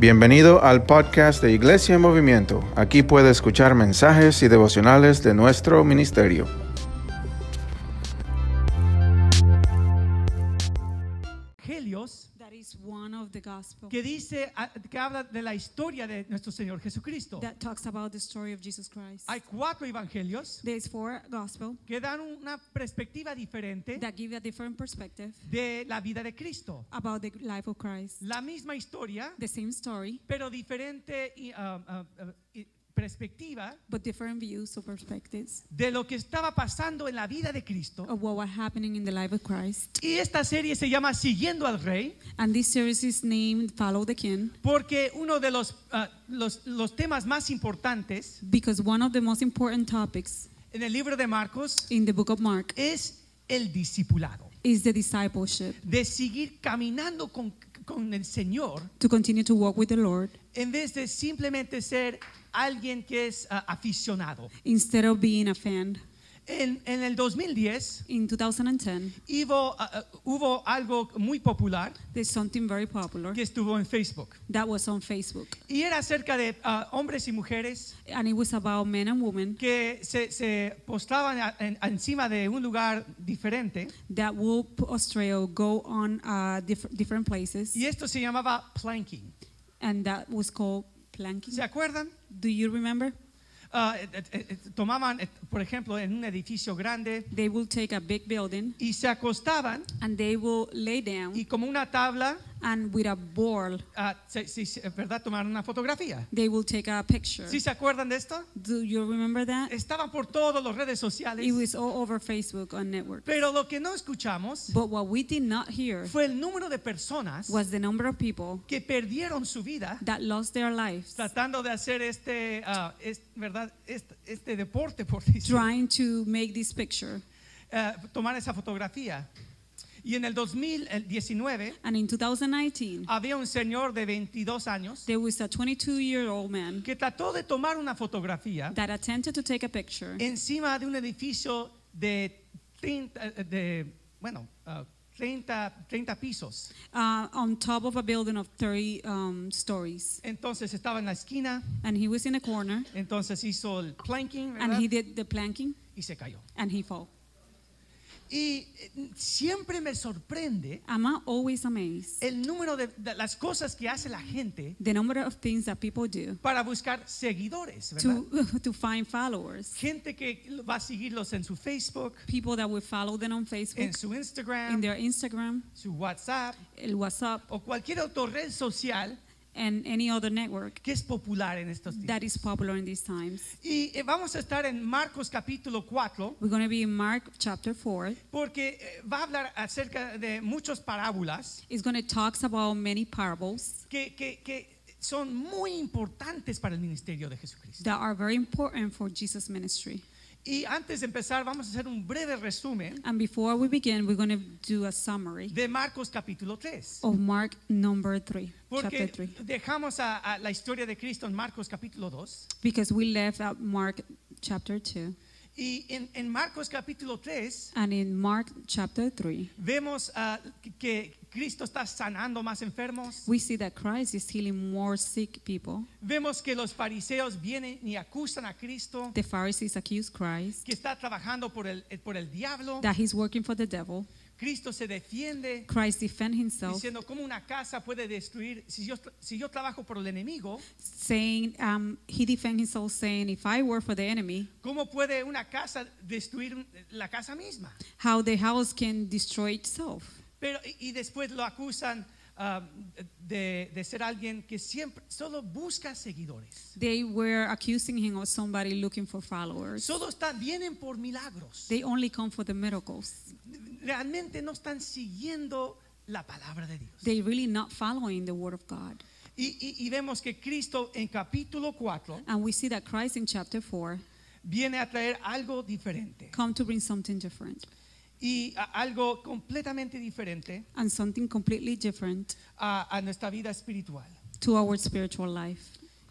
Bienvenido al podcast de Iglesia en Movimiento. Aquí puede escuchar mensajes y devocionales de nuestro ministerio. The gospel que dice ah, que habla de la historia de nuestro Señor Jesucristo. that talks about the story of Jesus Christ. Hay cuatro evangelios There's four gospel que dan una perspectiva diferente that give a different perspective de la vida de Cristo. about the life of Christ. La misma historia, The same story, pero diferente y, ah, y perspectiva but different views or perspectives de lo que estaba pasando en la vida de Cristo. of what was happening in the life of Christ. Y esta serie se llama Siguiendo al Rey And this series is named Follow the King porque uno de los, ah, los, los temas más importantes because one of the most important topics en el libro de Marcos in the book of Mark es el discipulado. is the discipleship de seguir caminando con, con el Señor to continue to walk with the Lord en vez de simplemente ser alguien que es ah, aficionado. instead of being a fan. En, en el 2010 In 2010, hubo, hubo algo muy popular there's something very popular que estuvo en Facebook that was on Facebook. y era acerca de ah, hombres y mujeres and it was about men and women que se, se postraban a- en- encima de un lugar diferente that will put Australia go on uh, diff- different places, y esto se llamaba planking. and that was called planking. ¿Se acuerdan? Do you remember? Ah, eh, eh, eh, tomaban, eh, por ejemplo, en un edificio grande They will take a big building y se acostaban and they will lay down y como una tabla and with a ball Ah, sí, sí, sí, es verdad, tomaron una fotografía. they will take a picture. ¿Sí se acuerdan de esto? Do you remember that? Estaban por todas las redes sociales. It was all over Facebook on network. Pero lo que no escuchamos But what we did not hear fue el número de personas was the number of people que perdieron su vida that lost their lives tratando de hacer este, ah, es- ¿verdad? Este, este deporte, por decir, trying to make this picture. ah, tomar esa fotografía. Y en el 2019 And in 2019, había un señor de 22 años there was a 22 year old man que trató de tomar una fotografía that attempted to take a picture encima de un edificio de 30, eh, de, bueno, ah, 30, 30 pisos. uh, on top of a building of 30 um, stories. Entonces estaba en la esquina, And he was in a corner entonces hizo el planking and ¿verdad? he did the planking y se cayó. and he fell. Y eh, siempre me sorprende I'm always amazed el número de, de las cosas que hace la gente the number of things that people do para buscar seguidores, ¿verdad? to, to find followers. Gente que va a seguirlos en su Facebook, People that will follow them on en Facebook, su in Instagram, their Instagram, su WhatsApp el WhatsApp, o cualquier otra red social and any other network que es popular en estos that is popular in these times. Y eh, vamos a estar en Marcos capítulo 4 We're going to be in Mark chapter 4. porque eh, va a hablar acerca de muchas parábolas It's going to talk about many parables que, que- que son muy importantes para el ministerio de Jesucristo. that are very important for Jesus' ministry. Y antes de empezar, vamos a hacer un breve resumen And before we begin, we're going to do a summary de Marcos capítulo 3. of Mark number 3, chapter Porque 3. dejamos a, a la historia de Cristo en Marcos capítulo 2. Because we left out Mark chapter 2. Y en, en Marcos capítulo 3 And in Mark chapter 3, vemos ah, que- que Cristo está sanando más enfermos. we see that Christ is healing more sick people. Vemos que los fariseos vienen y acusan a Cristo The Pharisees accuse Christ que está trabajando por el, por el diablo. that he's working for the devil. Cristo se defiende Christ defend himself, diciendo cómo una casa puede destruir si yo, si yo trabajo por el enemigo, saying, um, he defend himself saying, if I were for the enemy, cómo puede una casa destruir la casa misma. how the house can destroy itself. Pero y, y después lo acusan ah, de, de ser alguien que siempre solo busca seguidores. They were accusing him of somebody looking for followers. Solo están vienen por milagros. They only come for the miracles. Realmente no están siguiendo la palabra de Dios. They really not following the word of God. Y, y- y vemos que Cristo en capítulo 4 And we see that Christ in chapter 4 viene a traer algo diferente come to bring something different y a- algo completamente diferente and something completely different a, a nuestra vida espiritual. to our spiritual life.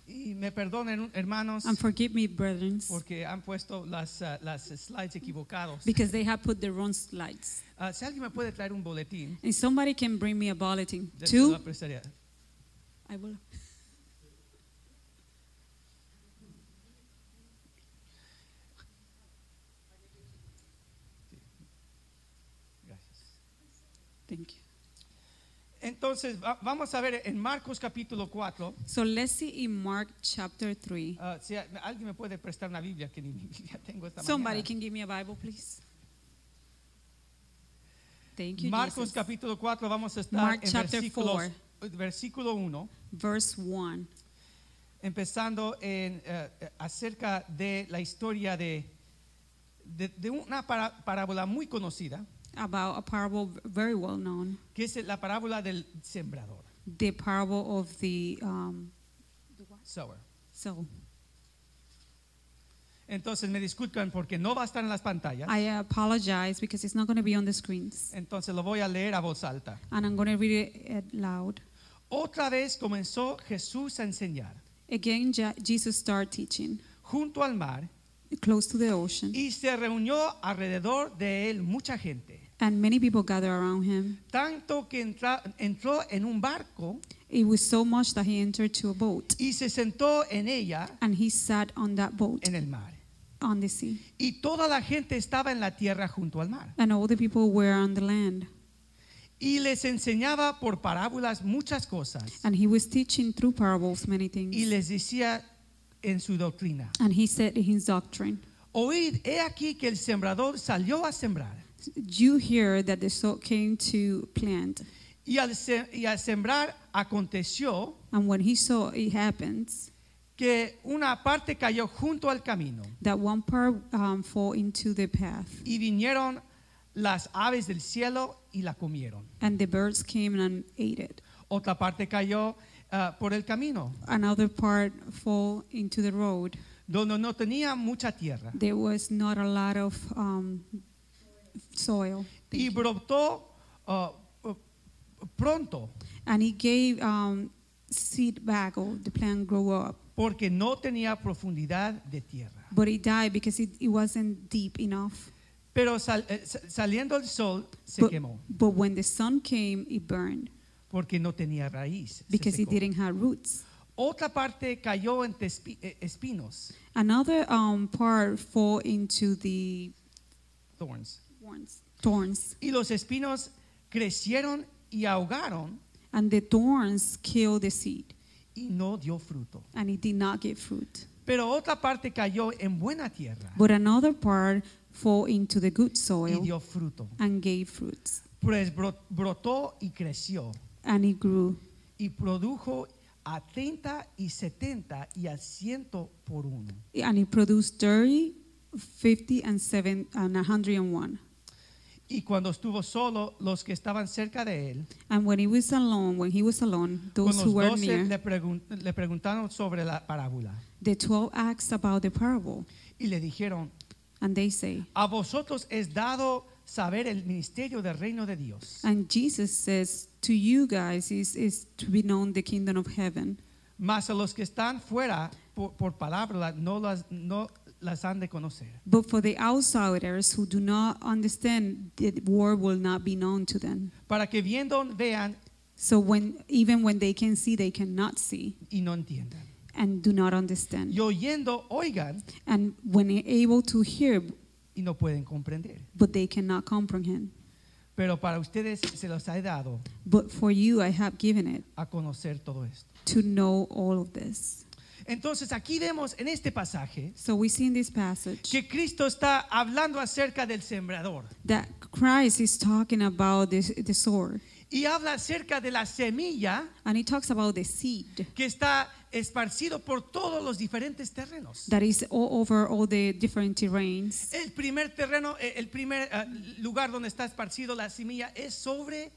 Y me perdonen, hermanos, And forgive me, brethren, porque han puesto las, ah, las slides equivocados. because they have put the wrong slides. Ah, si alguien me puede traer un boletín, And somebody can bring me a bulletin. de-. I will. Thank you. Entonces, va- vamos a ver en Marcos capítulo 4. So let's see in Mark chapter 3. ah, si a- alguien me puede prestar una Biblia, que ni mi Biblia tengo esta Somebody mañana. can give me a Bible, please. Thank you, Marcos Jesus. capítulo 4, vamos a estar Mark en chapter versículos- versículo 1, Verse 1. empezando en, eh, eh, acerca de la historia de, de, de una para- parábola muy conocida, About a parable very well known, que es la parábola del sembrador. the parable of the um, Sower. so. Entonces me disculpan porque no va a estar en las pantallas. I apologize because it's not going to be on the screens, Entonces lo voy a leer a voz alta. and I'm going to read it loud. Otra vez comenzó Jesús a enseñar Again, Jesus started teaching junto al mar close to the ocean, y se reunió alrededor de él mucha gente, and many people gathered around him. tanto que entra- entró en un barco It was so much that he entered to a boat, y se sentó en ella and he sat on that boat en el mar. on the sea, Y toda la gente estaba en la tierra junto al mar. and all the people were on the land. Y les enseñaba por parábolas muchas cosas. And he was teaching through parables many things. Y les decía en su doctrina, And he said in his doctrine, oíd, he aquí que el sembrador salió a sembrar. You hear that the soul came to plant, Y al, se- y al sembrar aconteció and when he saw it happens, que una parte cayó junto al camino that one part um, fall into the path, y vinieron las aves del cielo y la comieron. and the birds came and ate it. Otra parte cayó ah, por el camino, Another part fall into the road. donde no tenía mucha tierra. There was not a lot of um, soil, Y brotó ah, ah, pronto and he gave um, seed back, or the plant grew up. porque no tenía profundidad de tierra. But it died because it, it wasn't deep enough. Pero sal- eh, saliendo el sol se But, quemó but when the sun came, it burned porque no tenía raíz. se because it didn't have roots. Otra parte cayó entre eh, espinos, Another um, part fall into the thorns. Thorns, thorns, Y los espinos crecieron y ahogaron and the thorns killed the seed, y no dio fruto. and it did not give fruit. Pero otra parte cayó en buena tierra But another part fall into the good y soil dio fruto. and gave fruits, Pues bro- brotó y creció and it grew y produjo a 30 y 70 y a 100 por uno. and it produced 30, 50, and seven and 101. Y cuando estuvo solo, los que estaban cerca de él, And when he was alone, when he was alone, con those los who were 12 near, le, pregun- le preguntaron sobre la parábola. the 12 asked about the parable, y le dijeron, and they say, a vosotros es dado saber el ministerio del reino de Dios, and Jesus says, to you guys is, is to be known the kingdom of heaven, mas a los que están fuera por, por palabra no las, no las han de conocer. but for the outsiders who do not understand, the word will not be known to them. Para que viendo vean So when even when they can see, they cannot see y no entiendan. and do not understand. Y oyendo oigan And when they're able to hear, y no pueden comprender. but they cannot comprehend. Pero para ustedes se los ha dado But for you, I have given it a conocer todo esto. to know all of this. Entonces aquí vemos en este pasaje So we see in this passage que Cristo está hablando acerca del sembrador that Christ is talking about this, the sword, y habla acerca de la semilla and he talks about the seed que está esparcido por todos los diferentes terrenos. that is all over all the different terrains. El primer terreno, eh, el primer eh, lugar donde está esparcido la semilla es sobre,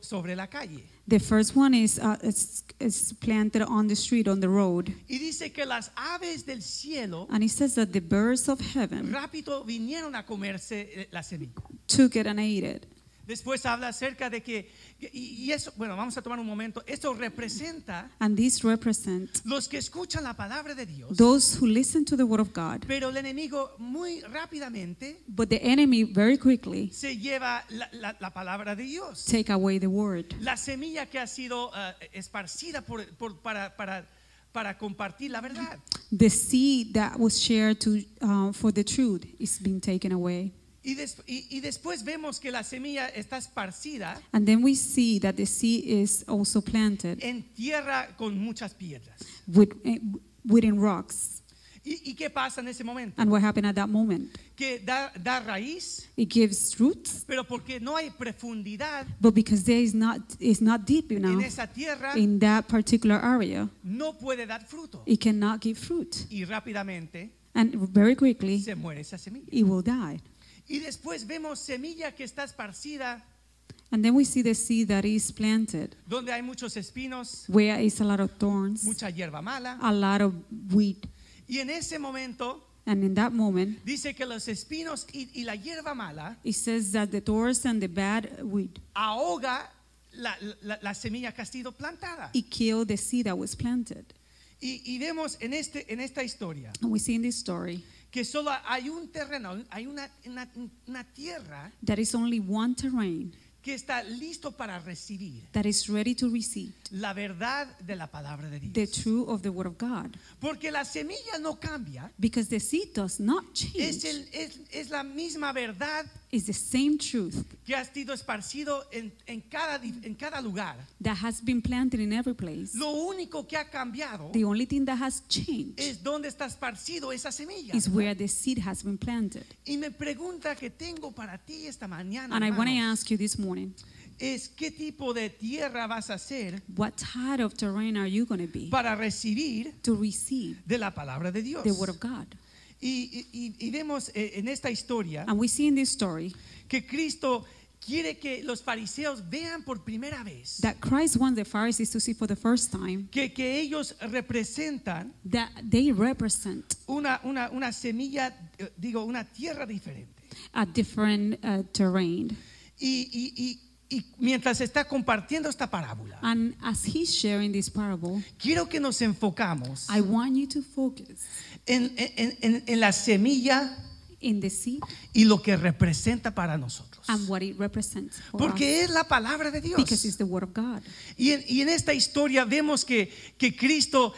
sobre la calle. The first one is uh, it's, it's planted on the street, on the road, Y dice que las aves del cielo and it says that the birds of heaven rápido vinieron a comerse eh, la semilla. took it and ate it. Después habla acerca de que, y, eso, bueno, vamos a tomar un momento, esto representa And these represent los que escuchan la palabra de Dios, those who listen to the word of God. pero el enemigo muy rápidamente But the enemy very quickly se lleva la, la- la palabra de Dios. take away the word. La semilla que ha sido ah, esparcida por- por- para, para, para compartir la verdad. The seed that was shared to uh, for the truth is being taken away. Y, des- y- y después vemos que la semilla está esparcida And then we see that the seed is also planted en tierra con muchas piedras. with, eh, within rocks. ¿Y, y qué pasa en ese momento? And what happened at that moment? Que da, da raíz, It gives roots, pero porque no hay profundidad but because there is not is not deep en enough esa tierra, in that particular area, no puede dar fruto. it cannot give fruit. Y rápidamente And very quickly, se muere esa semilla. it will die. Y después vemos semilla que está esparcida And then we see the seed that is planted, donde hay muchos espinos, where is a lot of thorns, mucha hierba mala. a lot of weed. Y en ese momento And in that moment, dice que los espinos y, y la hierba mala it says that the thorns and the bad weed, ahoga la, la- la semilla que ha sido plantada. it killed the seed that was planted. Y, y vemos en, este, en esta historia And we see in this story que solo hay un terreno, hay una, una, una tierra that is only one terrain que está listo para recibir that is ready to receive la verdad de la palabra de the Dios. truth of the word of God. Porque la semilla no cambia, Because the seed does not es, change. el- es, es la misma verdad It's the same truth que ha sido esparcido en, en cada, en cada lugar. that has been planted in every place. Lo único que ha cambiado The only thing that has changed es dónde está esparcido esa semilla. is where the seed has been planted. Y me pregunta que tengo para ti esta mañana And I want to hermanos, ask you this morning, es qué tipo de tierra vas a hacer what type of terrain are you going to be para recibir to receive de la palabra de Dios. the word of God? Y, y- y vemos eh, en esta historia And we see in this story que Cristo quiere que los fariseos vean por primera vez that Christ wants the Pharisees to see for the first time que, que ellos representan that they represent una, una, una semilla, eh, digo, una tierra diferente. a different uh, terrain. Y, y- y- y mientras está compartiendo esta parábola, And as he's sharing this parable, quiero que nos enfocamos I want you to focus en, en- en- en la semilla in the seed y lo que representa para nosotros. and what it represents for us. Porque es la palabra de Dios. Because it's the word of God. Y en, y en esta historia vemos que, que Cristo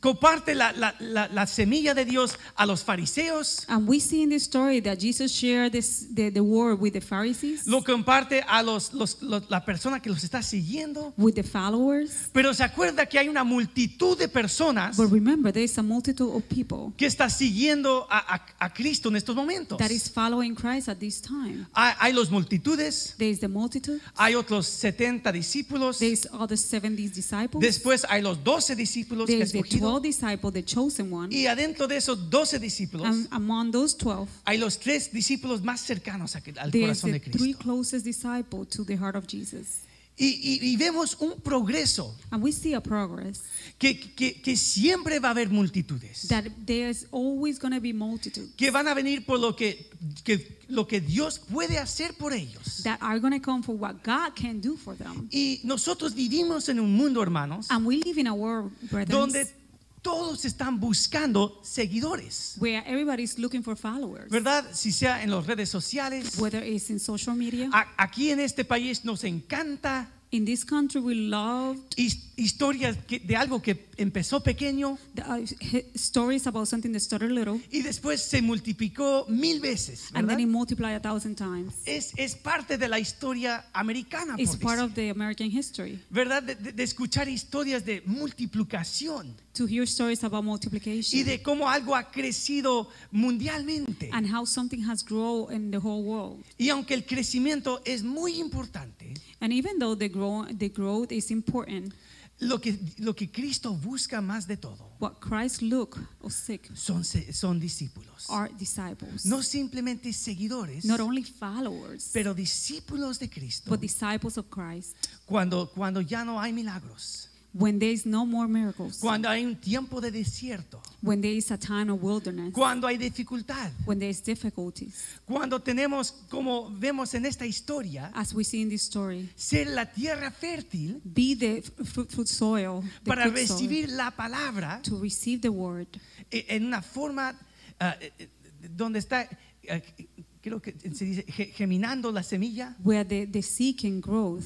comparte la, la- la- la semilla de Dios a los fariseos, And we see in this story that Jesus shared this, the, the word with the Pharisees, lo comparte a los, los- los- la persona que los está siguiendo. with the followers. Pero se acuerda que hay una multitud de personas But remember, there is a multitude of people que está siguiendo a, a- a Cristo en estos momentos. that is following Christ at this time. Hay, hay los multitudes, There is the multitude, hay otros 70 discípulos, there is other 70 disciples, después hay los 12 discípulos there the escogido, 12 disciples, the chosen one, y adentro de esos 12 discípulos and among those 12, hay los tres discípulos más cercanos a- al there is corazón the de three Cristo. closest disciples to the heart of Jesus. Y, y- y vemos un progreso And we see a progress que, que- que siempre va a haber multitudes that there's always going to be multitude que van a venir por lo que, que- lo que Dios puede hacer por ellos. that are going to come for what God can do for them. Y nosotros vivimos en un mundo, hermanos, And we live in a world, brethren, donde todos están buscando seguidores, where everybody's looking for followers, ¿verdad? Si sea en las redes sociales. whether it's in social media. A- Aquí en este país nos encanta In this country, we love his- historias que- de algo que empezó pequeño the, uh, hi- stories about something that started little y después se multiplicó mil veces, and ¿verdad? then it multiplied a thousand times. Es, es parte de la historia americana, It's por part decir, of the American history ¿verdad? De, de- de escuchar historias de multiplicación to hear stories about y multiplication de cómo algo ha crecido mundialmente. and how something has grown in the whole world. Y aunque el crecimiento es muy importante, And even though the, grow, the growth is important, lo que, lo que Cristo busca más de todo what Christ look or seek son, son discípulos. are disciples. No simplemente seguidores, Not only followers, pero discípulos de Cristo. but disciples of Christ. Cuando, cuando ya no hay milagros, When there is no more miracles, cuando hay un tiempo de desierto, when there is a time of wilderness, cuando hay dificultad, when there is difficulties, cuando tenemos, como vemos en esta historia, as we see in this story, ser la tierra fértil be the fruit, fruit soil, the para soil, recibir la palabra to receive the word. eh, en una forma ah, eh, eh, donde está, eh, creo que se dice, ge- geminando la semilla, where the, the seed can growth.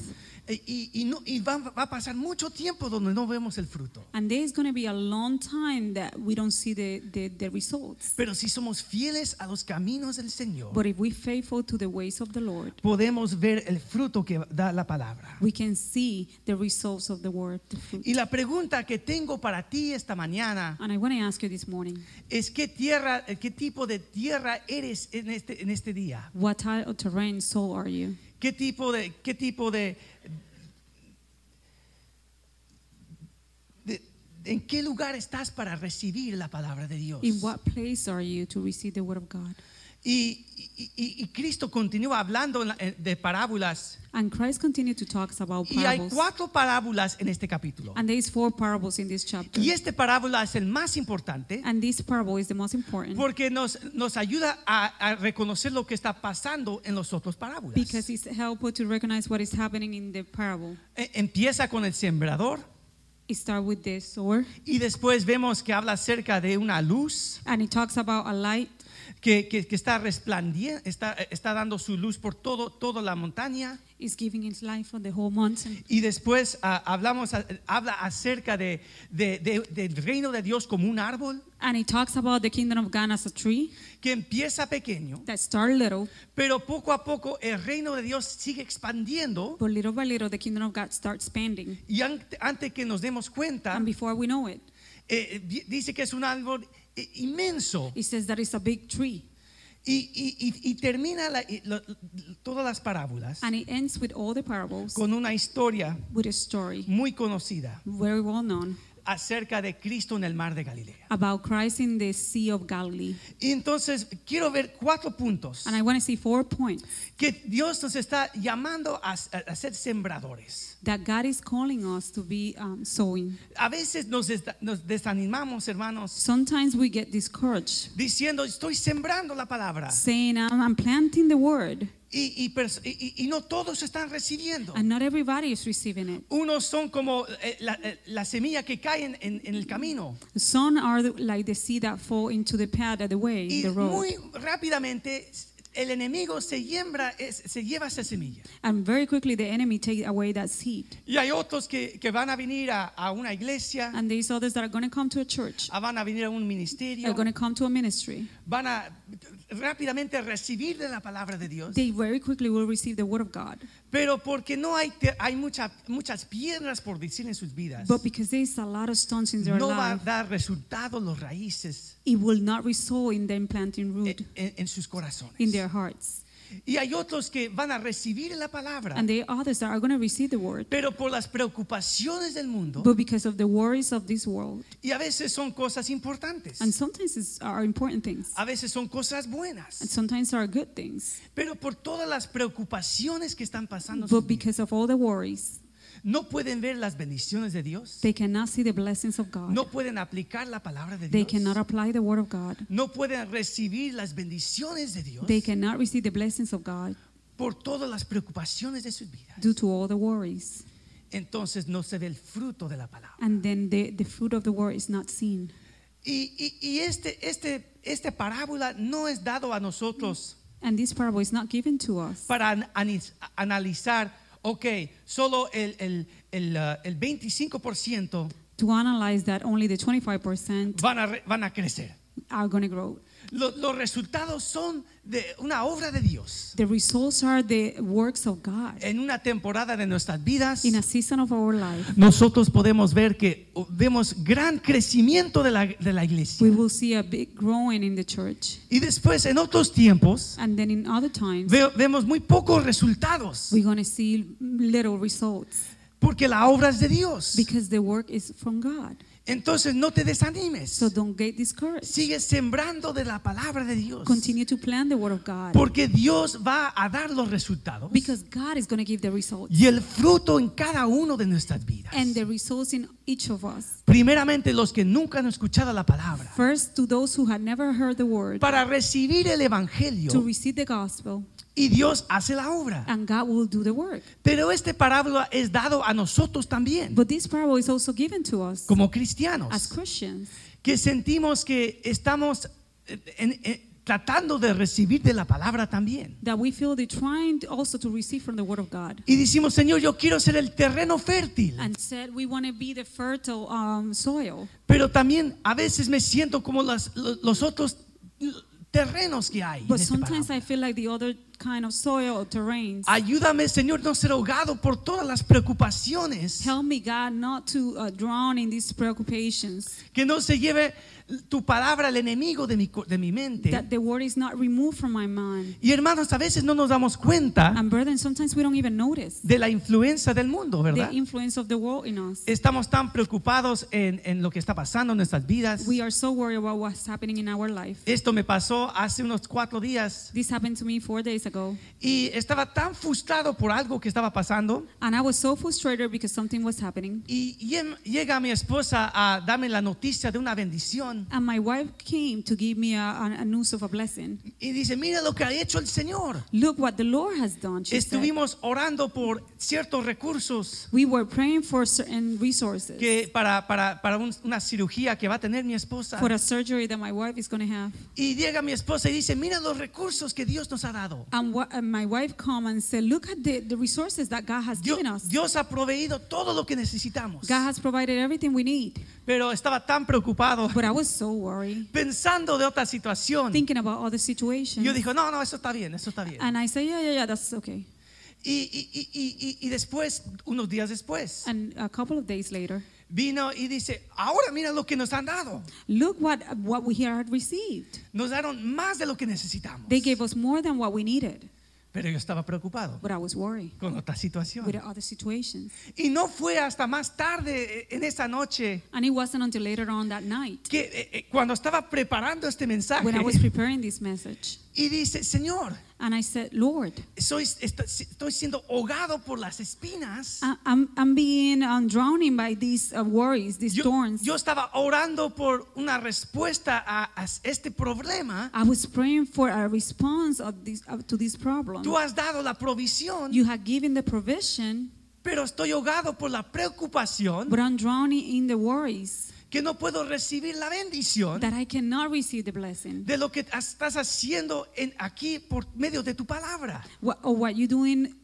Y, y no, y va, va a pasar mucho tiempo donde no vemos el fruto. And there's going to be a long time that we don't see the, the, the results. Pero si somos fieles a los caminos del Señor, But if we're faithful to the ways of the Lord, podemos ver el fruto que da la palabra. we can see the results of the word, the fruit. Y la pregunta que tengo para ti esta mañana And I want to ask you this morning, es qué tierra, qué tipo de tierra eres en este, en este día. what type of terrain soul are you? ¿Qué tipo de, qué tipo de, de- en qué lugar estás para recibir la palabra de Dios? In what place are you to receive the word of God? Y, y- y- Cristo continúa hablando eh, de parábolas. And Christ continued to talk about Y hay parables. cuatro parábolas en este capítulo. And there is four parables in this chapter. Y este parábola es el más importante And this parable is the most important porque nos, nos ayuda a, a reconocer lo que está pasando en los otros parábolas. because it's helpful to recognize what is happening in the parable. E- Empieza con el sembrador It starts with the sower, y después vemos que habla acerca de una luz and it talks about a light que, que- que está resplandiendo, está, está dando su luz por todo, toda la montaña. is giving its life on the whole mountain. Y después ah, hablamos, ah, habla acerca de, de- de- del reino de Dios como un árbol And it talks about the kingdom of God as a tree que empieza pequeño, that little, pero poco a poco el reino de Dios sigue expandiendo but little by little the kingdom of God starts expanding. y an- antes que nos demos cuenta, And before we know it, eh, di- dice que es un árbol eh, inmenso. It says that it's a big tree. y, y- y- termina la- lo- todas las parábolas And it ends with all the parables con una historia with a story muy conocida. very well known acerca de Cristo en el mar de Galilea. about Christ in the Sea of Galilee. Y entonces quiero ver cuatro puntos And I want to see four points que Dios nos está llamando a, a ser sembradores. that God is calling us to be um, sowing. A veces nos, nos desanimamos, hermanos, Sometimes we get discouraged, diciendo, estoy sembrando la palabra. saying, I'm, I'm planting the word, Y, y y- y- y no todos están recibiendo. and not everybody is receiving it. Unos son como eh, la, eh, la semilla que cae en, en- en el camino. Some are the, like the seed that fall into the path of the way, Y the road. muy rápidamente el enemigo se, siembra, es- se lleva esa semilla. And very quickly the enemy take away that seed. Y hay otros que, que van a venir a, a una iglesia, And there's others that are going to come to a church, a- van a venir a un ministerio, are going to come to a ministry. van a rápidamente recibir de la palabra de Dios. They very quickly will receive the word of God. Pero porque no hay, hay mucha- muchas piedras por decir en sus vidas, But because there's a lot of stones in their no va a life, dar resultado los raíces it will not result in them planting en, root en- en sus corazones. in their hearts. Y hay otros que van a recibir la palabra, And there are others that are going to receive the word. pero por las preocupaciones del mundo, But because of the worries of this world, y a veces son cosas importantes, and sometimes it's are important things, a veces son cosas and buenas, sometimes are good things. pero por todas las preocupaciones que están pasando, But because of all the worries, no pueden ver las bendiciones de Dios, they cannot see the blessings of God. no pueden aplicar la palabra de They Dios, cannot apply the word of God. no pueden recibir las bendiciones de Dios They cannot receive the blessings of God por todas las preocupaciones de sus vidas. due to all the worries. Entonces no se ve el fruto de la palabra. And then the, the fruit of the word is not seen. Y, y- y este, este, esta parábola no es dado a nosotros And this parable is not given to us para analizar, ok, solo el, el, el, uh, el 25% to analyze that only the 25% van a, re- van a crecer. are going to grow. Lo- los resultados son de una obra de Dios. The results are the works of God. En una temporada de nuestras vidas, In a season of our life, nosotros podemos ver que vemos gran crecimiento de la, de la iglesia. we will see a big growing in the church. Y después, en otros tiempos, And then in other times, ve- vemos muy pocos resultados. we're going to see little results Porque la obra es de Dios. because the work is from God. Entonces no te desanimes. So don't get discouraged. Sigue sembrando de la palabra de Dios. Continue to plan the word of God Porque Dios va a dar los resultados because God is going to give the results y el fruto en cada uno de nuestras vidas. and the results in each of us. Primeramente los que nunca han escuchado la palabra. First, to those who had never heard the word, Para recibir el to evangelio receive the gospel, y Dios hace la obra. and God will do the work. Pero este parábola es dado a nosotros también But this parable is also given to us como as cristianos Christians que sentimos que estamos en- en- tratando de recibir de la palabra también. that we feel trying also to receive from the Word of God. Y decimos, Señor, yo quiero ser el terreno fértil. And said we want to be the fertile um, soil. Pero también a veces me siento como las- los, los otros terrenos que hay. But este sometimes. I feel like the other kind of soil or terrains. Ayúdame, Señor, no ser ahogado por todas las preocupaciones. Help me, God, not to uh, drown in these preoccupations. Que no se lleve tu palabra al enemigo de mi, de mi mente. That the word is not removed from my mind. Y hermanos, a veces no nos damos cuenta And brethren, sometimes we don't even notice de la influencia del mundo, ¿verdad? the influence of the world in us. Estamos tan preocupados en, en lo que está pasando en nuestras vidas. We are so worried about what's happening in our life. Esto me pasó hace unos cuatro días This happened to me four days ago. y estaba tan frustrado por algo que estaba pasando. And I was so frustrated because something was happening. Y lle- llega mi esposa a darme la noticia de una bendición And my wife came to give me a, news of a blessing. y dice, mira lo que ha hecho el Señor. Look what the Lord has done. She said. Estuvimos orando por ciertos recursos We were praying for certain resources que para, para, para un- una cirugía que va a tener mi esposa. for a surgery that my wife is going to have. Y llega mi esposa y dice, mira los recursos que Dios nos ha dado. And, what, and my wife come and said, look at the, the resources that God has Dios, given us. Dios ha proveído todo lo que necesitamos. God has provided everything we need. Pero estaba tan preocupado But I was so worried, pensando de otra situación. thinking about other situations. Yo dijo, no, no, eso está bien, eso está bien. And I said, yeah, yeah, yeah, that's okay. Y, y- y- y- y- y después, unos días después, And a couple of days later, vino y dice, ahora mira lo que nos han dado. look what, what we here had received. Nos dieron más de lo que necesitamos. They gave us more than what we needed. Pero yo estaba preocupado But I was worried con otra situación. with the other situations. Y no fue hasta más tarde eh, en esa noche And it wasn't until later on that night que eh, eh, cuando estaba preparando este mensaje when I was preparing this message. Y dice, Señor, And I said, Lord, soy, estoy, estoy siendo ahogado por las espinas. I- I'm, I'm being um, drowning by these uh, worries, these Yo, thorns. yo estaba orando por una respuesta a, a este problema. I was praying for a response of this, uh, to this problem. Tú has dado la provisión, You have given the provision, pero estoy ahogado por la preocupación but I'm drowning in the worries que no puedo recibir la bendición that I cannot receive the blessing. de lo que estás haciendo en, aquí por medio de tu palabra. What, or what you're doing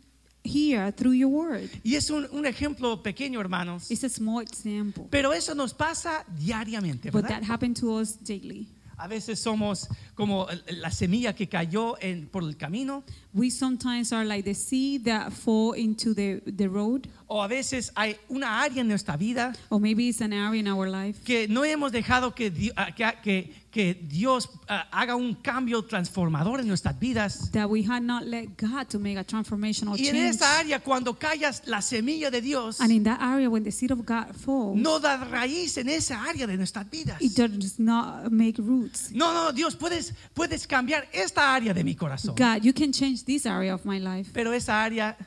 here through your word. Y es un, un ejemplo pequeño, hermanos. It's a small example, Pero eso nos pasa diariamente, but ¿verdad? that happened to us daily. A veces somos como la semilla que cayó en, por el camino, We sometimes are like the seed that fall into the, the road, o a veces hay una área en nuestra vida or maybe it's an area in our life que no hemos dejado que, que, que- que Dios ah, haga un cambio transformador en nuestras vidas. that we had not let God to make a transformational Y en change. esa área, cuando callas la semilla de Dios, And in that area, when the seed of God falls, no da raíz en esa área de nuestras vidas. it does not make roots. No, no, Dios, puedes, puedes cambiar esta área de mi corazón. God, you can change this area of my life, Pero esa área,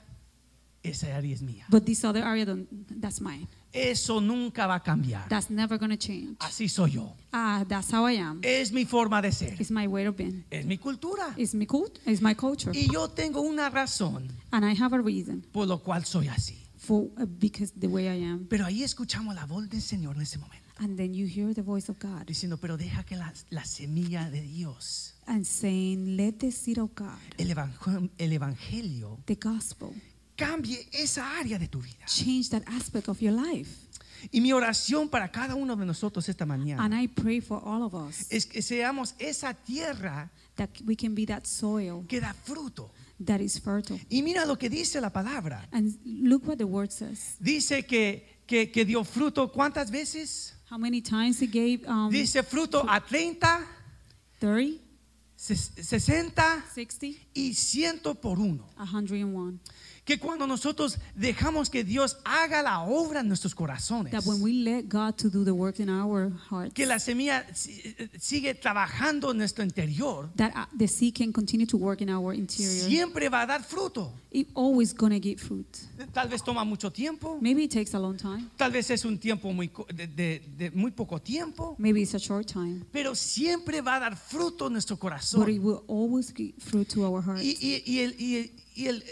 esa área es mía. but this other area, that's mine. Eso nunca va a cambiar. That's never to change. Así soy yo. Ah, that's how I am. Es mi forma de ser. It's my way of being. Es mi cultura. It's my cult. It's my culture, Y yo tengo una razón and I have a reason por lo cual soy así. for uh, because the way I am. Pero ahí escuchamos la voz del Señor en ese momento. And then you hear the voice of God Diciendo, pero deja que la, la semilla de Dios, and saying, "Let the seed of God, el, evangel- el evangelio, the gospel, cambie esa área de tu vida. change that aspect of your life." Y mi oración para cada uno de nosotros esta mañana And I pray for all of us es que seamos esa tierra that we can be that soil que da fruto. that is fertile. Y mira lo que dice la palabra. And look what the word says. Dice que, que, que dio fruto cuántas veces? How many times he gave um, Dice fruto a 30, 30, ses- 60 60, y 100 por uno. 101. Que cuando nosotros dejamos que Dios haga la obra en nuestros corazones, That when we let God to do the work in our hearts, que la semilla si- sigue trabajando en nuestro interior, that uh, the seed can continue to work in our interior. siempre va a dar fruto. It always gonna give fruit. Tal vez toma mucho tiempo, Maybe it takes a long time. tal vez es un tiempo muy, co- de, de- de muy poco tiempo, Maybe it's a short time. pero siempre va a dar fruto en nuestro But it corazón. will always give fruit to our hearts. Y, y- y el, y el- y el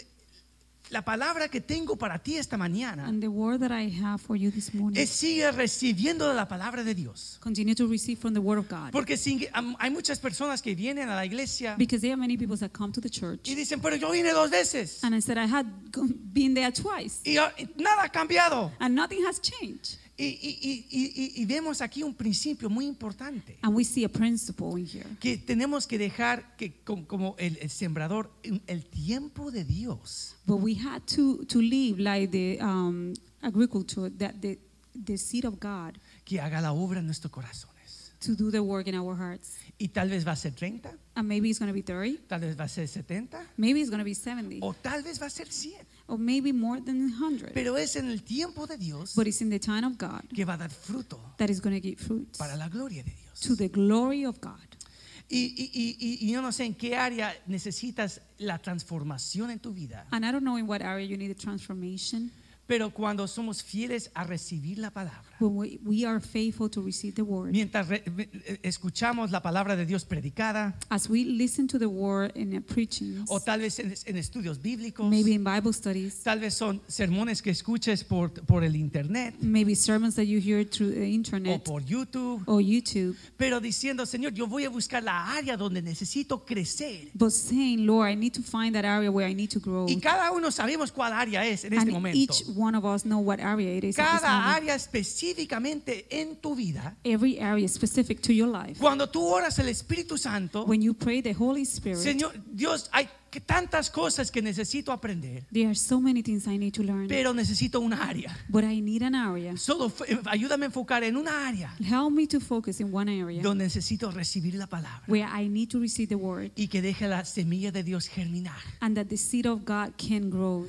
la palabra que tengo para ti esta mañana And the word that I have for you this morning, es sigue recibiendo de la palabra de Dios. continue to receive from the word of God. Porque sin- hay muchas personas que vienen a la iglesia Because there are many people that come to the church. y dicen, pero yo vine dos veces And I said, I had been there twice. y ah, y nada ha cambiado. And nothing has changed. Y, y- y- y- vemos aquí un principio muy importante. And we see a principle in here. Que tenemos que dejar que com- como el, el sembrador, el- tiempo de Dios. But we had to, to live like the um, agriculture, that the, the seed of God, que haga la obra en nuestros corazones. to do the work in our hearts. Y tal vez va a ser 30, And maybe it's going to be 30, tal vez va a ser 70, maybe it's going to be 70, o tal vez va a ser 100. Or maybe more than 100. Pero es en el tiempo de Dios But it's in the time of God que va a dar fruto that is going to give fruits para la gloria de to the glory of God. Y, y- y- y- y yo no sé en qué área necesitas la transformación en tu vida, And I don't know in what area you need a transformation. Pero cuando somos fieles a recibir la palabra, When we, we are faithful to receive the word. mientras re- eh, escuchamos la palabra de Dios predicada, As we listen to the word in o tal vez en, en estudios bíblicos, maybe in Bible studies, tal vez son sermones que escuches por, por el internet maybe sermons that you hear through the o internet por YouTube. or YouTube, pero diciendo, Señor, yo voy a buscar la área donde necesito crecer. but saying, Lord, I need to find that area where I need to grow. Y cada uno sabemos cuál área es en este momento. One of us know what area it is. At this Cada moment. área específicamente en tu vida. Every area specific to your life. Cuando tú oras el Espíritu Santo, When you pray the Holy Spirit, Señor, Dios, hay que- tantas cosas que necesito aprender, there are so many things I need to learn, pero necesito una área. but I need an area. Solo f- ayúdame a enfocar en una área Help me to focus in one area donde necesito recibir la palabra where I need to receive the word y que deje la semilla de Dios germinar and that the seed of God can grow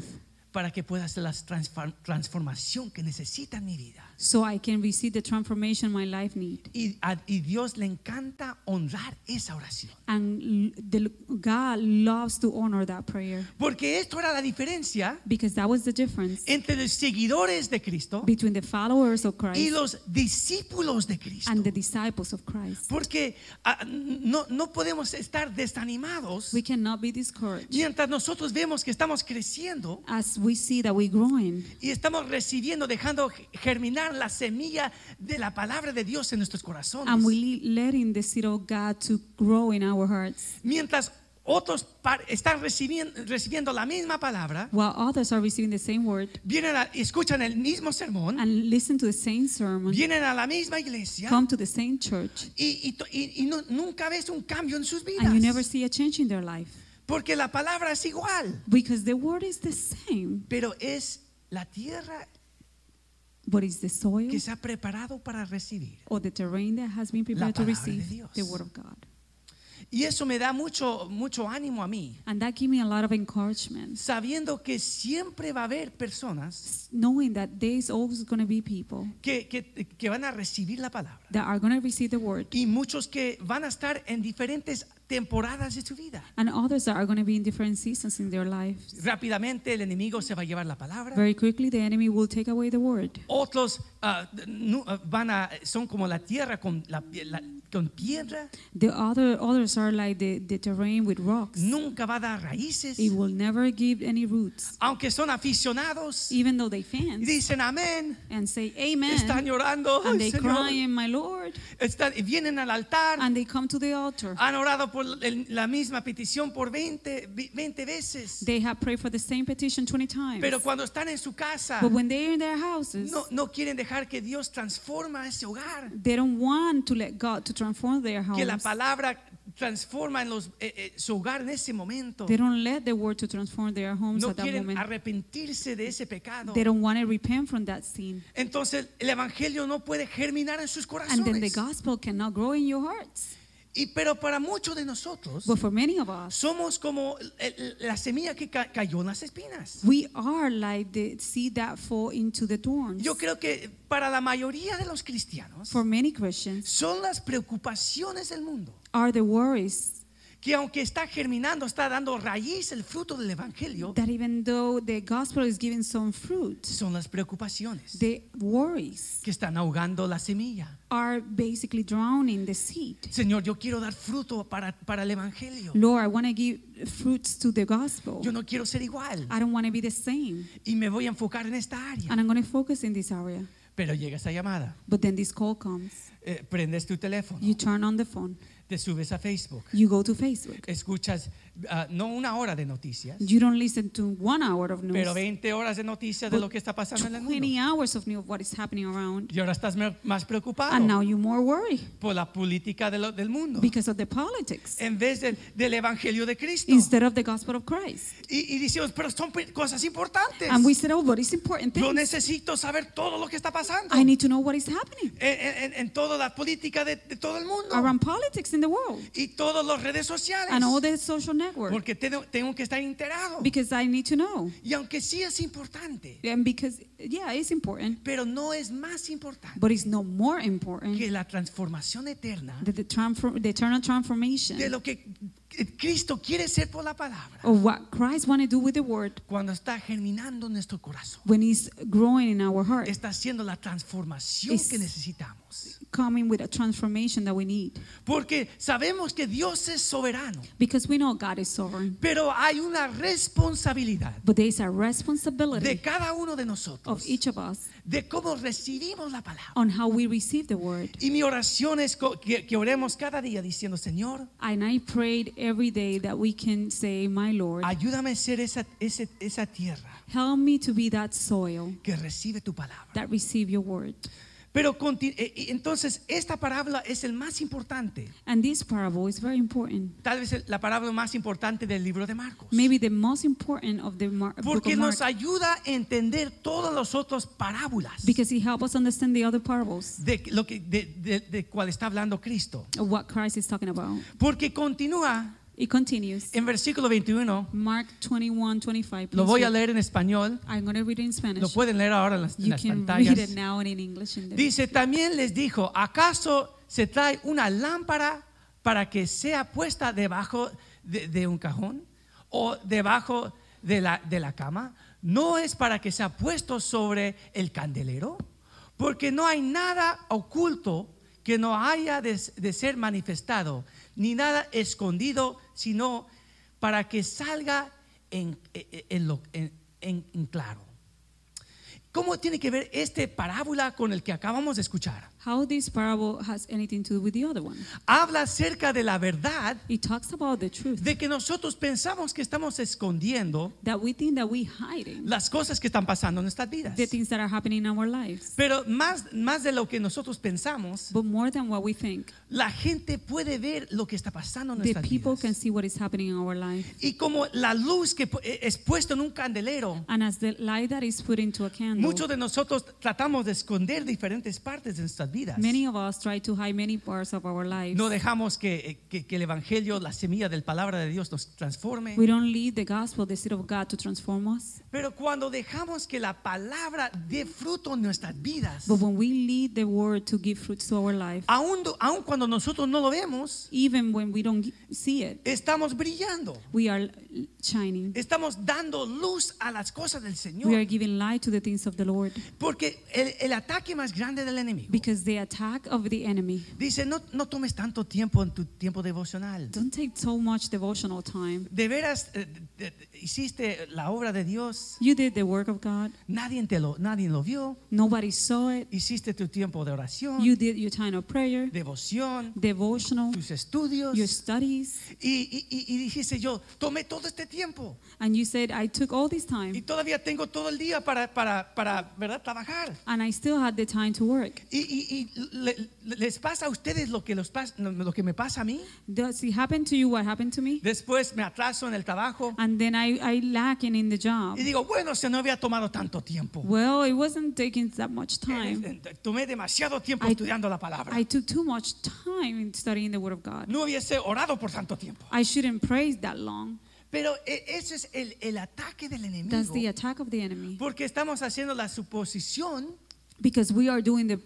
para que pueda hacer la transfor- transformación que necesita en mi vida. So I can receive the transformation my life need. Y a y Dios le encanta honrar esa oración. And the, God loves to honor that prayer Porque esto era la diferencia because that was the difference entre los seguidores de Cristo between the followers of y Christ los discípulos de Cristo. and the disciples of Christ. Porque ah, no, no podemos estar desanimados We cannot be discouraged mientras nosotros vemos que estamos creciendo as we see that we're growing y estamos recibiendo, dejando germinar la semilla de la palabra de Dios en nuestros corazones. and we letting the seed of God to grow in our hearts. Mientras otros están recibiendo, recibiendo la misma palabra, while others are receiving the same word. vienen a, escuchan el mismo sermón, and listen to the same sermon, vienen a la misma iglesia come to the same church, y, y to- y- y no- nunca ves un cambio en sus and you never vidas. see a change in their life. Porque la palabra es igual, because the word is the same, pero es la tierra but it's the soil que se ha preparado para recibir. or the terrain that has been prepared to palabra de receive Dios. the word of God. Y eso me da mucho, mucho ánimo a mí, And that gave me a lot of encouragement, sabiendo que siempre va a haber personas knowing that there's always going to be people que, que- que van a recibir la palabra that are going to receive the word y muchos que van a estar en diferentes temporadas de su vida. and others are going to be in different seasons in their lives. Rápidamente el enemigo se va a llevar la palabra. Very quickly, the enemy will take away the word. Otros ah, ah, van a, son como la tierra con, la, la- con piedra. The other others are like the, the terrain with rocks. Nunca va a dar raíces. It will never give any roots, Aunque son aficionados. even though they fans dicen amén. and say Están amen, llorando. and "Ay, they Señor". crying, my Lord, Están- vienen al altar. and they come to the altar. Han orado por el- la misma petición por 20, vi- 20 veces. They have prayed for the same petition 20 times. Pero cuando están en su casa, But when they're in their houses, no, no quieren dejar que Dios transforma ese hogar. they don't want to let God to transform their Que la homes. palabra transforma en los, eh, eh, su hogar en ese momento. They don't let the word to transform their homes No at that quieren moment. arrepentirse de ese pecado. They don't want to repent from that sin. Entonces el evangelio no puede germinar en sus And then the corazones. gospel cannot grow in your hearts. Y pero para muchos de nosotros But for many of us, somos como la semilla que ca- cayó en las espinas. we are like the seed that fall into the thorns. Yo creo que para la mayoría de los cristianos For many Christians, son las preocupaciones del mundo are the worries que aunque está germinando, está dando raíz el fruto del evangelio, that even though the gospel is giving some fruit, son las preocupaciones the worries que están ahogando la semilla. are basically drowning the seed. Señor, yo quiero dar fruto para, para el evangelio. Lord, I want to give fruits to the gospel. Yo no quiero ser igual I don't want to be the same. y me voy a enfocar en esta área. And I'm going to focus in this area. Pero llega esa llamada, But then this call comes. eh, prendes tu teléfono, You turn on the phone. Te subes a Facebook, You go to Facebook. escuchas ah, no una hora de noticias, You don't listen to one hour of news. pero 20 horas de noticias de lo que está pasando en el mundo. 20 hours of news of what is happening around. Y ahora estás más preocupado And now you're more worried por la política de lo- del mundo because of the politics en vez del, del evangelio de Cristo. instead of the gospel of Christ. Y, y decimos, pero son cosas importantes. And we said, oh, but it's important Yo things. necesito saber todo lo que está pasando I need to know what is happening en, en- en toda la política de, de todo el mundo around politics in the world y todas las redes sociales. and all the social networks Porque tengo, tengo que estar enterado. because I need to know. Y aunque sí es importante, And because, yeah, it's important, pero no es más importante but it's no more important que la transformación eterna the, transform, the eternal transformation de lo que Cristo quiere ser por la palabra of what Christ want to do with the word cuando está germinando en nuestro corazón. when it's growing in our heart, Está haciendo la transformación que necesitamos. Coming with a transformation that we need. Porque sabemos que Dios es soberano, Because we know God is sovereign, pero hay una responsabilidad but there is a de responsibility cada uno de of nosotros each of us de cómo recibimos la palabra. on how we receive the word. Y mi oración es que, que oremos cada día diciendo, Señor, And I prayed every day that we can say, My Lord, ayúdame a ser esa, ese- esa tierra help me to be that soil que recibe tu palabra. that receive your word. Pero eh, entonces esta parábola es el más importante, And this parable is very important. tal vez la parábola más importante del libro de Marcos. Maybe the most important of the Mar- Porque of nos ayuda a entender todas las otras parábolas Because it helps us understand the other parables de lo que de, de- de cual está hablando Cristo. what Christ is talking about. Porque continúa It continues. en versículo 21. Mark 21, 25. Lo voy a read. leer en español. I'm going to read it in Spanish. Lo pueden leer ahora en las, en You las can read pantallas. it now and in English. In the, Dice, también les dijo, ¿acaso se trae una lámpara para que sea puesta debajo de, de un cajón o debajo de la, de la cama? ¿No es para que sea puesto sobre el candelero? Porque no hay nada oculto que no haya de, de ser manifestado, ni nada escondido, sino para que salga en, en- en- en claro. ¿Cómo tiene que ver esta parábola con el que acabamos de escuchar? How this parable has anything to do with the other one. Habla acerca de la verdad It talks about the truth de que nosotros pensamos que estamos escondiendo that we think that we hiding las cosas que están pasando en nuestras vidas. the things that are happening in our lives. Pero más, más de lo que nosotros pensamos, But more than what we think, la gente puede ver lo que está pasando en the nuestras people vidas. can see what is happening in our life. Y como la luz que pu- es puesta en un candelero, And as the light that is put into a candle, muchos de nosotros tratamos de esconder diferentes partes de nuestras vidas. Many of us try to hide many parts of our lives. No dejamos que, que- que el Evangelio, la semilla del palabra de Dios nos transforme. We don't leave the gospel, the seed of God, to transform us. Pero cuando dejamos que la palabra dé fruto en nuestras vidas, But when we lead the word to give fruits to our life, aun, do- aun cuando nosotros no lo vemos, even when we don't see it, estamos brillando. we are shining. Estamos dando luz a las cosas del We Señor. are giving light to the things of the Lord. Porque el, el ataque más grande del enemigo Because the attack of the enemy, dice, no, no tomes tanto tiempo en tu tiempo devocional. don't take so much devotional time. De veras, eh, de- hiciste la obra de Dios, You did the work of God. nadie, te lo, nadie lo vio. Nobody saw it. Hiciste tu tiempo de oración, You did your time of prayer, devoción, devotional, tus estudios. your studies, Y, y- y- y dijiste yo, tomé todo este tiempo and you said, I took all this y time todavía tengo todo el día para, para, para ¿verdad? trabajar. and I still had the time to work. Y, y- y le- le- les pasa a ustedes lo que, los pas- lo que me pasa a mí. Does it happen to you what happened to me? Después me atraso en el trabajo And then I, I lacking in the job. y digo, bueno, se no había tomado tanto tiempo. Well, it wasn't taking that much time. Tomé demasiado tiempo I- estudiando la palabra. I took too much time in studying the Word of God. No hubiese orado por tanto tiempo. I shouldn't praise that long. Pero eh, ese es el, el ataque del That's the enemigo. attack of the enemy. Porque estamos haciendo la suposición Because we are doing the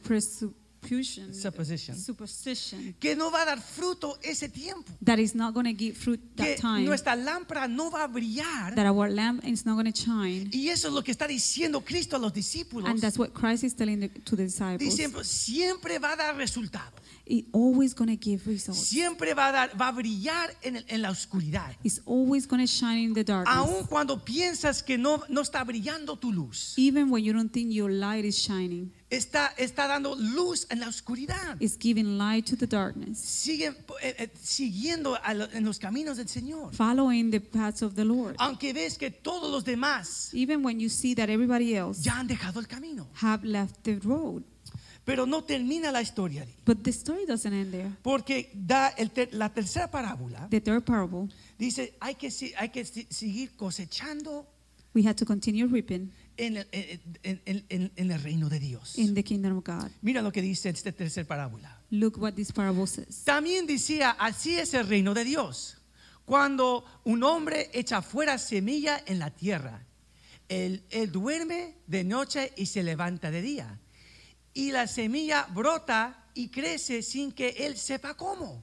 supposition, superstition que no va a dar fruto ese tiempo. that is not going to give fruit Que that time, nuestra lámpara no va a brillar. that our lamp is not going to shine. Y eso es lo que está diciendo Cristo a los discípulos. And that's what Christ is telling the, to the disciples. Diciendo, siempre va a dar resultado. It's always going to give results. Siempre va a, dar, va a brillar en, el- en la oscuridad. It's always going to shine in the darkness. Aun cuando piensas que no, no está brillando tu luz, Even when you don't think your light is shining, está, está dando luz en la oscuridad. it's giving light to the darkness. Sigue eh, eh, siguiendo lo- en los caminos del Señor. Following the paths of the Lord. Aunque ves que todos los demás Even when you see that everybody else ya han dejado el camino. have left the road. Pero no termina la historia ahí. But the story doesn't end there. Porque da el ter- la tercera parábola. The third parable, Dice, hay que, hay que seguir cosechando we had to continue reaping en el, en- en- en el reino de Dios. in the kingdom of God. Mira lo que dice esta tercera parábola. Look what this parable says. También decía, así es el reino de Dios. Cuando un hombre echa fuera semilla en la tierra, él, él duerme de noche y se levanta de día. Y la semilla brota y crece sin que él sepa cómo.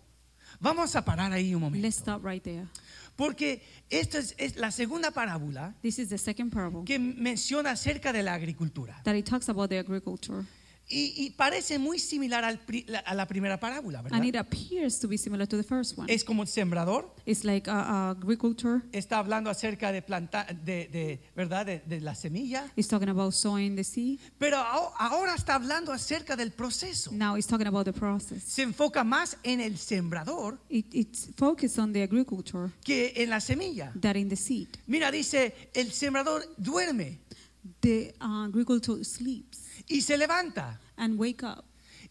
Vamos a parar ahí un momento. Let's stop right there. Porque esta es, es la segunda parábola This is the second parable que menciona acerca de la agricultura. that it talks about the agriculture. Y, y parece muy similar al pri- la- a la primera parábola, ¿verdad? And it appears to be similar to the first one. Es como el sembrador. It's like uh, uh, agriculture. Está hablando acerca de plantar, de, de- ¿verdad? De, de la semilla. It's talking about sowing the seed. Pero ahora está hablando acerca del proceso. Now it's talking about the process. Se enfoca más en el sembrador It, it's focused on the agriculture que en la semilla. that in the seed. Mira, dice, el sembrador duerme The uh, agriculture sleeps y se levanta and wake up,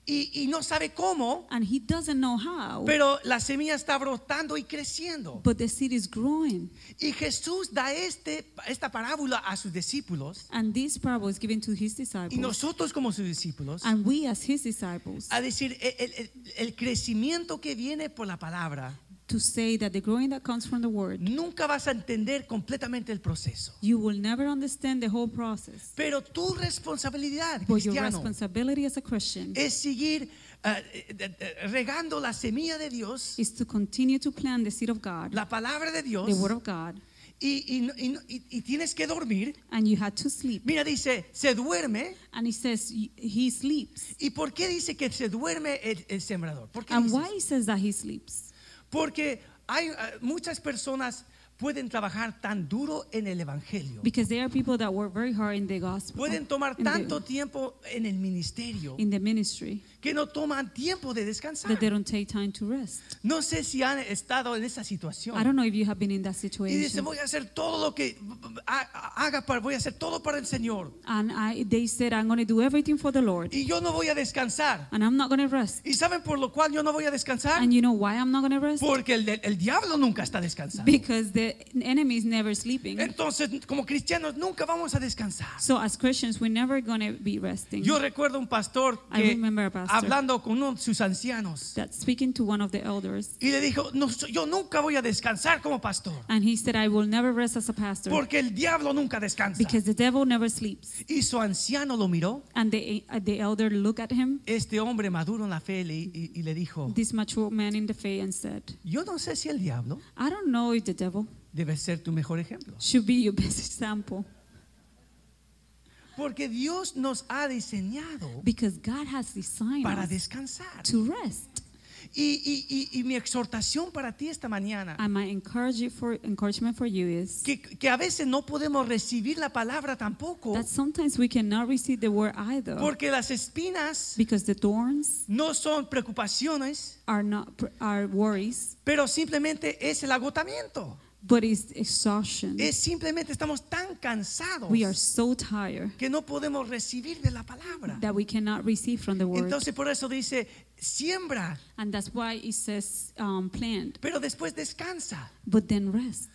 y, y no sabe cómo, and he doesn't know how, pero la semilla está brotando y creciendo. but the seed is growing. Y Jesús da este, esta parábola a sus discípulos And this parable is given to his y disciples, nosotros como sus discípulos and we as his disciples, a decir el- el- el crecimiento que viene por la palabra. To say that the growing that comes from the word, Nunca vas a entender completamente el proceso. you will never understand the whole process. Pero tu responsabilidad, But your cristiano, responsibility as a Christian es seguir eh, regando la semilla de Dios, is to continue to plant the seed of God, la palabra de Dios, the word of God, y, y y y- tienes que dormir. and you had to sleep. Mira, dice, se duerme. And he says he sleeps. ¿Y por qué dice que se duerme el, el sembrador? ¿Por qué And dice why he says that he sleeps? Porque hay ah, muchas personas pueden trabajar tan duro en el evangelio. Because there are people that work very hard in the gospel, Pueden tomar in the- tanto tiempo en el ministerio in the ministry, que no toman tiempo de descansar. that they don't take time to rest. No sé si han estado en esa I situación. don't know if you have been in that Y dice, situation. voy a hacer todo lo que ha- haga para, voy a hacer todo para el Señor. And I, they said, I'm going to do everything for the Lord, Y yo no voy a descansar. and I'm not going to rest. ¿Y saben por lo cual yo no voy a descansar? And you know why I'm not going to rest? Porque el, el diablo nunca está descansando. Because the enemy is never sleeping. Entonces, como cristianos, nunca vamos a descansar. So as Christians, we're never going to be resting. Yo recuerdo un pastor I que remember a pastor. hablando con uno de sus ancianos That speaking to one of the elders, y le dijo, no, yo nunca voy a descansar como pastor and he said, I will never rest as a pastor porque el diablo nunca descansa. because the devil never sleeps. Y su anciano lo miró, And the, uh, the elder looked at him, este hombre maduro en la fe, le- y, y le dijo, this mature man in the faith, and said, yo no sé si el diablo I don't know if the devil debe ser tu mejor ejemplo. should be your best example Porque Dios nos ha diseñado because God has designed para us descansar. to rest. Y, y- y- y mi exhortación para ti esta mañana, And my encourage for, encouragement for you is que, que a veces no podemos recibir la palabra tampoco, that sometimes we cannot receive the word either porque las espinas because the thorns no son preocupaciones, are not are worries, pero simplemente es el agotamiento. But it's exhaustion. Es simplemente estamos tan cansados We are so tired que no podemos recibir de la palabra. that we cannot receive from the word. Entonces por eso dice, siembra, And that's why it says um, plant, pero después descansa. but then rest.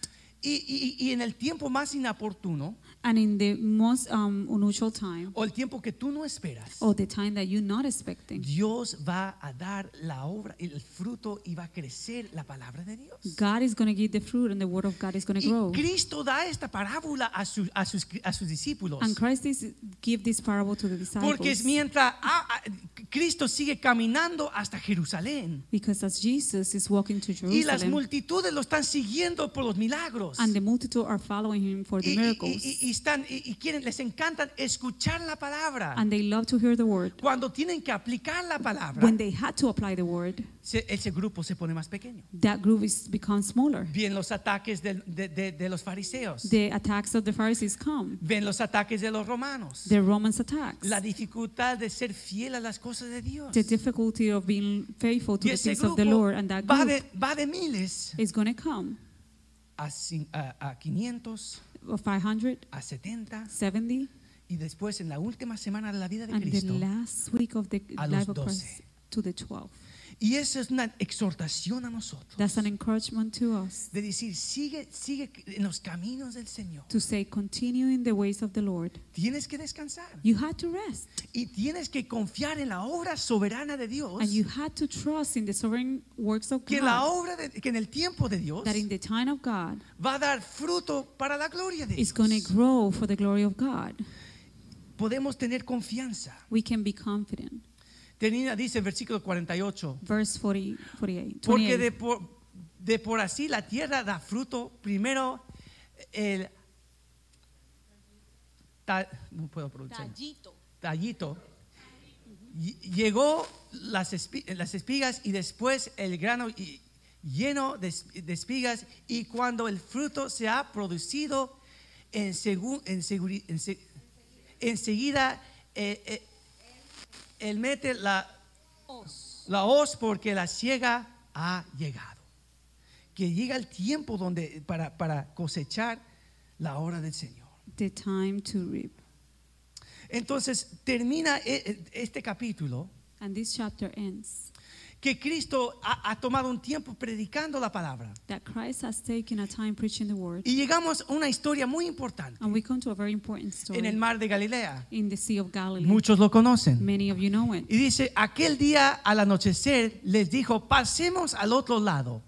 Y, y- y en el tiempo más inoportuno, And in the most um, unusual time, o el tiempo que tú no esperas, or the time that you're not expecting, Dios va a dar la obra, el fruto y va a crecer la palabra de Dios. God is going to give the fruit and the word of God is going to Y grow. Cristo da esta parábola a, su- a sus, a sus discípulos. And Christ is give this parable to the Porque disciples es mientras ah, ah, Cristo sigue caminando hasta Jerusalén. Because as Jesus is walking to Y las Jerusalem, multitudes lo están siguiendo por los milagros. And the multitude are following him for the y- miracles, y- y están, y, quieren, les encantan escuchar la palabra. and they love to hear the word. Cuando tienen que aplicar la palabra, When they had to apply the word, se- ese grupo se pone más pequeño. that group is become smaller. Los ataques de, de- de los fariseos. The attacks of the Pharisees come. Ven los ataques de los romanos. The Romans attacks. La dificultad de ser fiel a las cosas de Dios. The difficulty of being faithful to the things of the Lord, and that va group de, va de miles is going to come. A, a- a 500, Of 500, a 70 70, y después en la última semana de la vida de and the Cristo. last week of the a los life of 12. Christ to the 12. Y esa es una exhortación a nosotros That's an encouragement to us de decir, sigue, sigue en los caminos del Señor. to say, continue in the ways of the Lord. Tienes que descansar You had to rest, y tienes que confiar en la obra soberana de Dios. and you had to trust in the sovereign works of Que la God. obra de, que en el tiempo de Dios That in the time of God va a dar fruto para la gloria de is Dios. going to grow for the glory of God. Podemos tener confianza. We can be confident. Tenía, dice el versículo 48. Verse 40, 48. Porque 28. de por, de por así la tierra da fruto, primero el ta- no puedo pronunciar. Tallito. Y- Llegó las, espi- las espigas y después el grano y- lleno de, de espigas y cuando el fruto se ha producido en segu- en seguri- en se- enseguida eh, eh, él mete la la hoz porque la ciega ha llegado. Que llega el tiempo donde para, para cosechar la hora del Señor. The time to reap. Entonces termina e- e- este capítulo And this chapter ends que Cristo ha, ha tomado un tiempo predicando la palabra. that Christ has taken a time preaching the word. Y llegamos a una historia muy importante And we come to a very important story en el mar de Galilea. in the Sea of Galilee. Muchos lo conocen. Many of you know it. Y dice, aquel día al anochecer les dijo, pasemos al otro lado.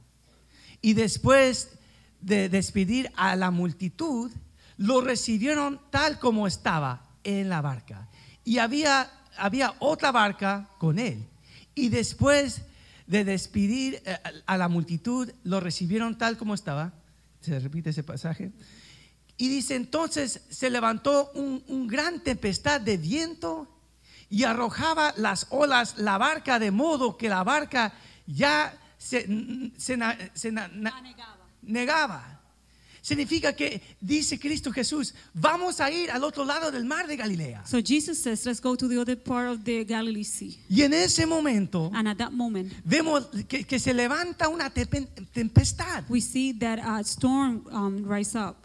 Y después de despedir a la multitud, lo recibieron tal como estaba en la barca. Y había, había otra barca con él. Y después de despedir eh, a la multitud, lo recibieron tal como estaba. Se repite ese pasaje. Y dice, entonces se levantó un, un gran tempestad de viento y arrojaba las olas la barca de modo que la barca ya se, se negaba. Significa que dice Cristo Jesús, vamos a ir al otro lado del mar de Galilea. So Jesus says, let's go to the other part of the Galilee Sea. Y en ese momento And at that moment, vemos que, que se levanta una tempestad. we see that a storm um, rise up.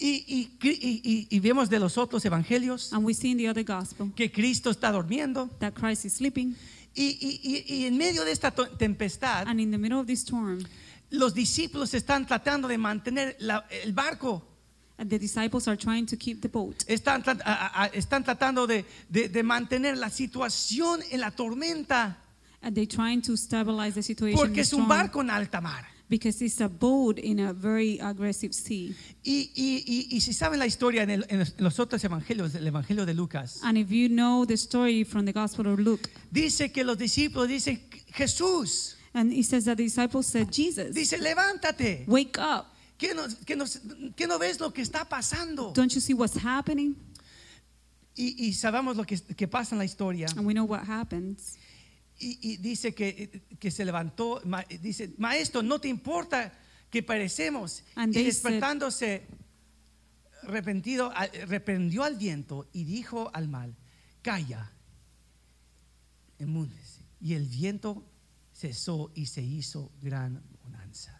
Y, y- y- y- vemos de los otros evangelios And we see in the other gospel que Cristo está durmiendo. that Christ is sleeping. Y, y- y- y en medio de esta tempestad, And in the middle of this storm, los discípulos están tratando de mantener la- el barco. uh, the disciples are trying to keep the boat. Están, a- a- están tratando de, de- de mantener la situación en la tormenta. And they're trying to stabilize the situation Porque es un barco en alta mar. because it's a boat in a very aggressive sea. Y, y- y- y si saben la historia en, el- en los otros evangelios, el evangelio de Lucas, And if you know the story from the Gospel of Luke, dice que los discípulos dicen, Jesús, and it says that the disciples said, Jesus, dice, levántate. wake up. ¿Qué no, qué qué no ves lo que está pasando? Don't you see what's happening? Y, y sabemos lo que, que pasa en la historia. And we know what happens. Y, y dice que, que se levantó, ma- dice, maestro, no te importa que perecemos. And y they said- despertándose, arrepentido, a- reprendió al viento y dijo al mal, calla. Y el viento cesó y se hizo gran bonanza.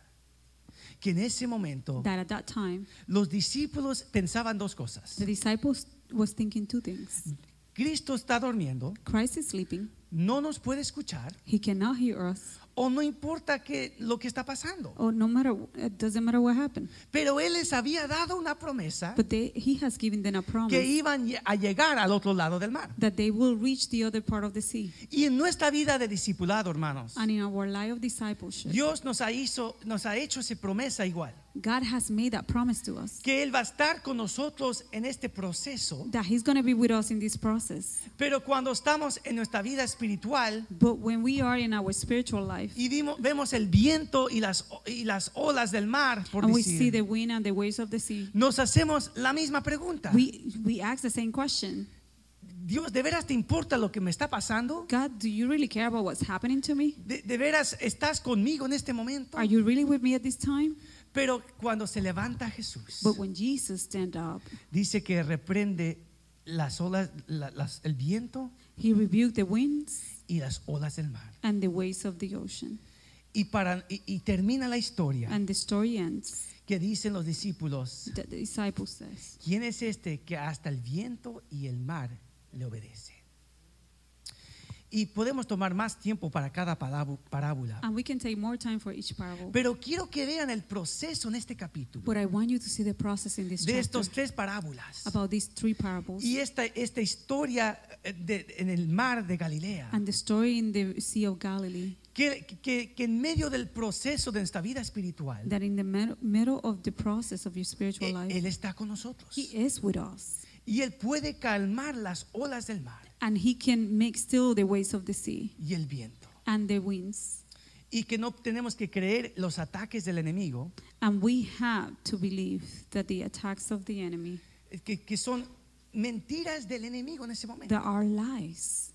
Que en ese momento That at that time, los discípulos pensaban dos cosas. the disciples was thinking two things. Cristo está durmiendo, Christ is sleeping. no nos puede escuchar, He cannot hear us. O no importa que, lo que está pasando. or no matter, it doesn't matter what happened. Pero Él les había dado una promesa But they, He has given them a que promise iban a llegar al otro lado del mar. that they will reach the other part of the sea. Y en nuestra vida de discipulado, hermanos, And in our life of discipleship, Dios nos ha, hizo, nos ha hecho esa promesa igual. God has made that promise to us Que Él va a estar con nosotros en este proceso. that He's going to be with us in this process. Pero cuando estamos en nuestra vida espiritual But when we are in our spiritual life y vimos- vemos el viento y las, y las olas del mar, por and we see the wind and the waves of the sea, nos hacemos la misma pregunta. we, we ask the same question Dios, ¿de veras te importa lo que me está pasando? God, do you really care about what's happening to me? ¿De, de veras estás conmigo en este momento? Are you really with me at this time? Pero cuando se levanta Jesús, But when Jesus stand up, dice que reprende las olas, la- las- el viento he rebuked the winds y las olas del mar. and the waves of the ocean. Y, para, y, y termina la historia And the story ends. que dicen los discípulos, The, the disciple says, ¿quién es este que hasta el viento y el mar le obedece? Y podemos tomar más tiempo para cada parábola. and we can take more time for each parable. Pero quiero que vean el proceso en este capítulo But I want you to see the process in this de estos tres parábolas about these three parables y esta, esta historia eh, de- en el mar de Galilea. and the story in the Sea of Galilee. Que, que- que en medio del proceso de nuestra vida espiritual, That in the middle of the process of your spiritual eh, life, Él está con nosotros. He is with us. Y Él puede calmar las olas del mar And He can make still the waves of the sea y el viento. and the winds. Y que no tenemos que creer los ataques del enemigo, And we have to believe that the attacks of the enemy, eh, que, que son mentiras del enemigo en ese momento. that are lies,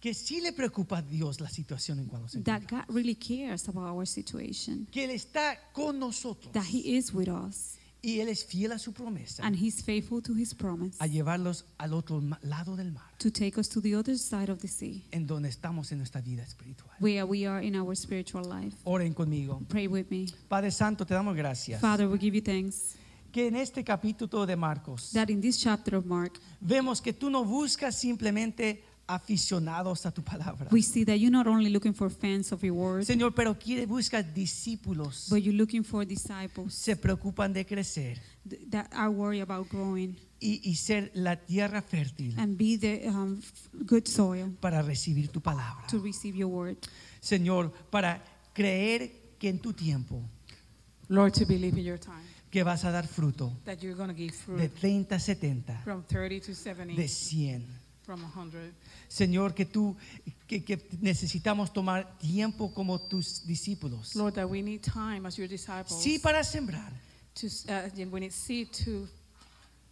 Que sí le preocupa a Dios la situación en cuando se that encuentra. God really cares about our situation, Que Él está con nosotros. that He is with us, Y Él es fiel a su promesa and He's faithful to His promise a llevarlos al otro lado del mar, to take us to the other side of the sea, en donde estamos en nuestra vida espiritual. where we are in our spiritual life. Oren conmigo. Pray with me. Padre Santo, te damos gracias. Father, we give you thanks Que en este capítulo de Marcos that in this chapter of Mark, vemos que tú no buscas simplemente aficionados a tu palabra. we see that you're not only looking for fans of your word, Señor, pero quiere buscas discípulos. but you're looking for disciples Se preocupan de crecer th- that are worried about growing y, y ser la tierra fértil and be the um, f- good soil para recibir tu palabra. to receive your word. Señor, para creer que en tu tiempo Lord, to believe in your time, que vas a dar fruto that you're going to give fruit de 30, 70, from 30 to 70, de 100. From 100. Señor, que tú, que, que necesitamos tomar tiempo como tus discípulos. Lord, that we need time as your disciples. Sí para sembrar, to, uh, we need seed to,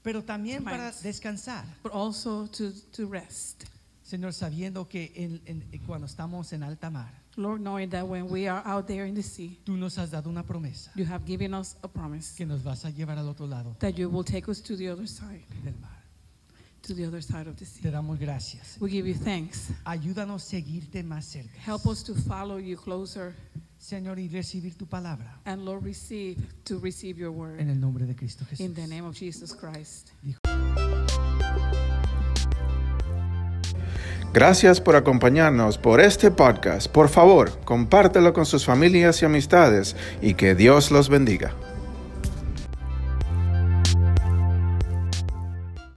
pero también para descansar. but also to, to rest. Señor, sabiendo que en- en- cuando estamos en alta mar, Lord, knowing that when we are out there in the sea, tú nos has dado una promesa you have given us a promise que nos vas a llevar al otro lado that you will take us to the other side, del mar. To the other side of the sea. Te damos gracias. We give you thanks. Ayúdanos a seguirte más cerca. Help us to follow you closer, Señor, y recibir tu palabra and Lord, receive to receive your en word el nombre de Cristo Jesús. in the name of Jesus Christ. Gracias por acompañarnos por este podcast. Por favor, compártelo con sus familias y amistades y que Dios los bendiga.